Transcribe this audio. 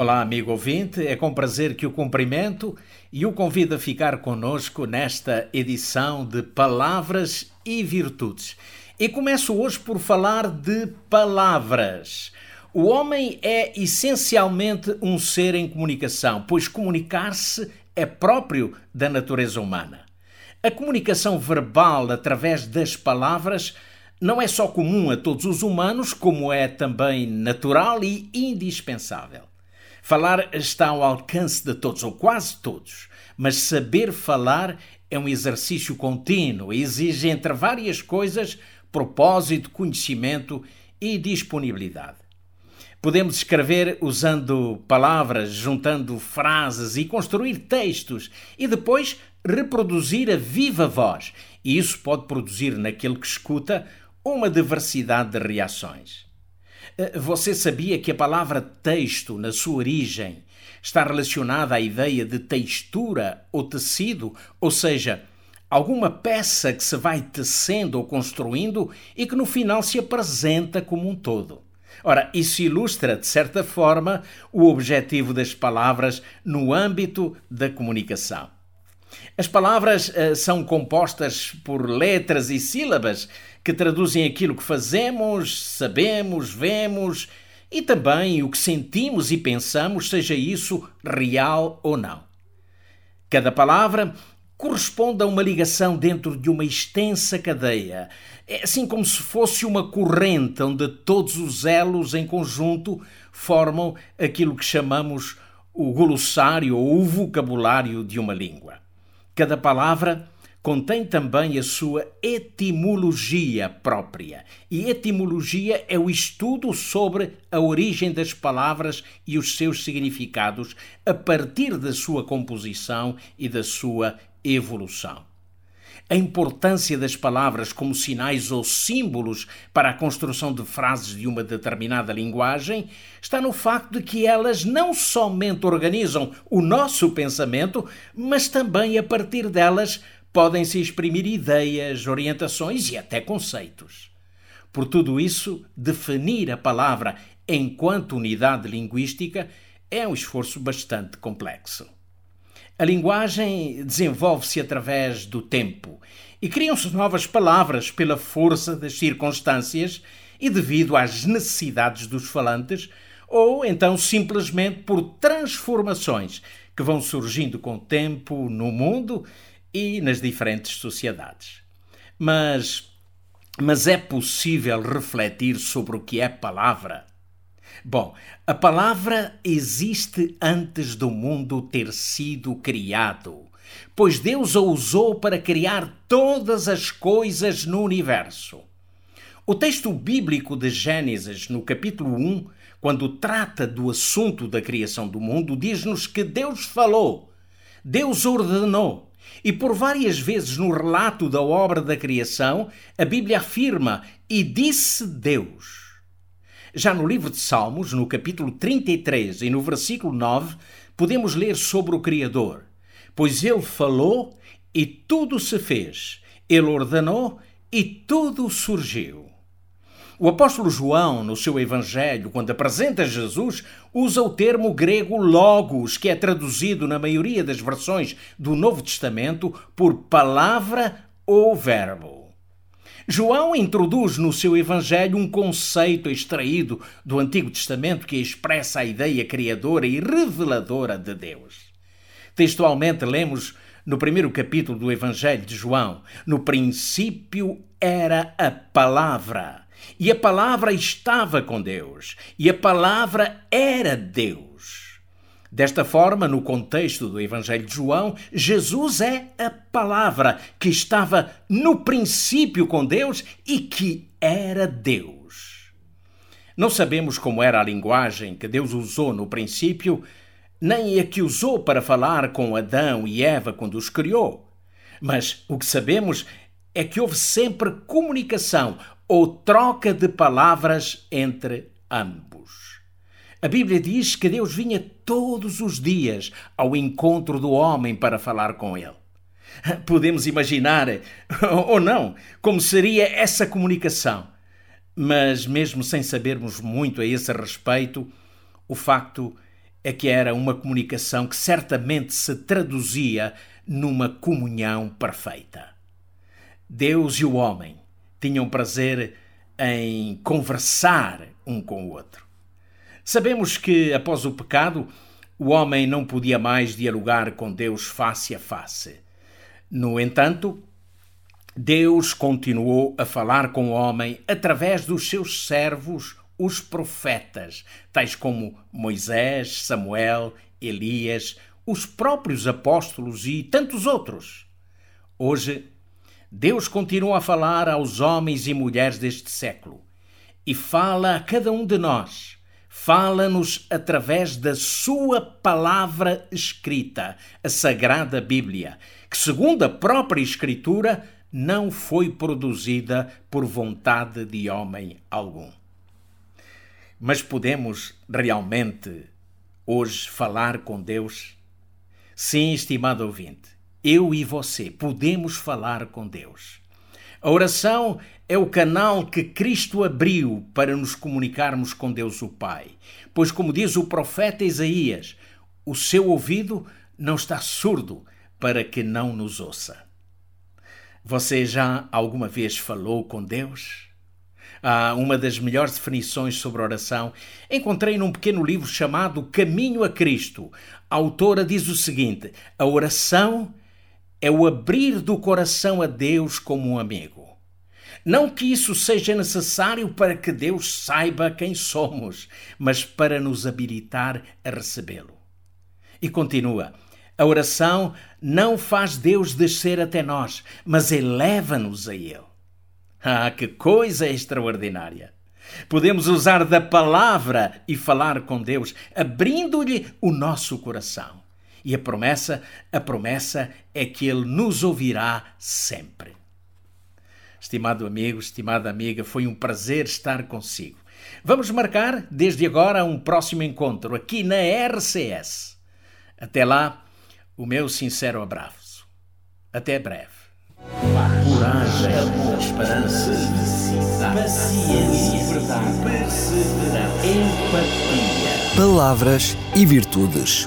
Olá, amigo ouvinte, é com prazer que o cumprimento e o convido a ficar conosco nesta edição de Palavras e Virtudes. E começo hoje por falar de palavras. O homem é essencialmente um ser em comunicação, pois comunicar-se é próprio da natureza humana. A comunicação verbal através das palavras não é só comum a todos os humanos, como é também natural e indispensável. Falar está ao alcance de todos, ou quase todos, mas saber falar é um exercício contínuo e exige, entre várias coisas, propósito, conhecimento e disponibilidade. Podemos escrever usando palavras, juntando frases e construir textos e depois reproduzir a viva voz. E isso pode produzir naquele que escuta uma diversidade de reações. Eh, você sabia que a palavra texto, na sua origem, está relacionada à ideia de textura ou tecido, ou seja, alguma peça que se vai tecendo ou construindo e que no final se apresenta como um todo. Ora, isso ilustra, de certa forma, o objetivo das palavras no âmbito da comunicação. As palavras uh, são compostas por letras e sílabas que traduzem aquilo que fazemos, sabemos, vemos e também o que sentimos e pensamos, seja isso real ou não. Cada palavra corresponde a uma ligação dentro de uma extensa cadeia. É assim como se fosse uma corrente onde todos os elos em conjunto formam aquilo que chamamos o glossário ou o vocabulário de uma língua. Cada palavra contém também a sua etimologia própria. E etimologia é o estudo sobre a origem das palavras e os seus significados a partir da sua composição e da sua evolução. A importância das palavras como sinais ou símbolos para a construção de frases de uma determinada linguagem está no facto de que elas não somente organizam o nosso pensamento, mas também a partir delas podem-se exprimir ideias, orientações e até conceitos. Por tudo isso, definir a palavra enquanto unidade linguística é um esforço bastante complexo. A linguagem desenvolve-se através do tempo e criam-se novas palavras pela força das circunstâncias e devido às necessidades dos falantes, ou então simplesmente por transformações que vão surgindo com o tempo no mundo e nas diferentes sociedades. Mas, mas é possível refletir sobre o que é palavra? Bom, a palavra existe antes do mundo ter sido criado, pois Deus a usou para criar todas as coisas no universo. O texto bíblico de Gênesis, no capítulo 1, quando trata do assunto da criação do mundo, diz-nos que Deus falou, Deus ordenou, e por várias vezes no relato da obra da criação, a Bíblia afirma: E disse Deus. Já no livro de Salmos, no capítulo 33 e no versículo 9, podemos ler sobre o Criador: Pois ele falou e tudo se fez, ele ordenou e tudo surgiu. O apóstolo João, no seu Evangelho, quando apresenta Jesus, usa o termo grego logos, que é traduzido na maioria das versões do Novo Testamento por palavra ou verbo. João introduz no seu Evangelho um conceito extraído do Antigo Testamento que expressa a ideia criadora e reveladora de Deus. Textualmente lemos no primeiro capítulo do Evangelho de João: No princípio era a palavra e a palavra estava com Deus, e a palavra era Deus. Desta forma, no contexto do Evangelho de João, Jesus é a palavra que estava no princípio com Deus e que era Deus. Não sabemos como era a linguagem que Deus usou no princípio, nem a que usou para falar com Adão e Eva quando os criou. Mas o que sabemos é que houve sempre comunicação ou troca de palavras entre ambos. A Bíblia diz que Deus vinha todos os dias ao encontro do homem para falar com ele. Podemos imaginar, ou não, como seria essa comunicação. Mas, mesmo sem sabermos muito a esse respeito, o facto é que era uma comunicação que certamente se traduzia numa comunhão perfeita. Deus e o homem tinham prazer em conversar um com o outro. Sabemos que, após o pecado, o homem não podia mais dialogar com Deus face a face. No entanto, Deus continuou a falar com o homem através dos seus servos, os profetas, tais como Moisés, Samuel, Elias, os próprios apóstolos e tantos outros. Hoje, Deus continua a falar aos homens e mulheres deste século e fala a cada um de nós. Fala-nos através da Sua palavra escrita, a Sagrada Bíblia, que, segundo a própria Escritura, não foi produzida por vontade de homem algum. Mas podemos realmente hoje falar com Deus? Sim, estimado ouvinte eu e você podemos falar com Deus. A oração é o canal que Cristo abriu para nos comunicarmos com Deus o Pai. Pois, como diz o profeta Isaías, o seu ouvido não está surdo para que não nos ouça. Você já alguma vez falou com Deus? Ah, uma das melhores definições sobre oração encontrei num pequeno livro chamado Caminho a Cristo. A autora diz o seguinte: a oração é o abrir do coração a Deus como um amigo. Não que isso seja necessário para que Deus saiba quem somos, mas para nos habilitar a recebê-lo. E continua: a oração não faz Deus descer até nós, mas eleva-nos a Ele. Ah, que coisa extraordinária! Podemos usar da palavra e falar com Deus, abrindo-lhe o nosso coração. E a promessa, a promessa é que ele nos ouvirá sempre. Estimado amigo, estimada amiga, foi um prazer estar consigo. Vamos marcar desde agora um próximo encontro aqui na RCS. Até lá, o meu sincero abraço. Até breve. Coragem, esperança, paciência, verdade, perseverança, empatia. Palavras e virtudes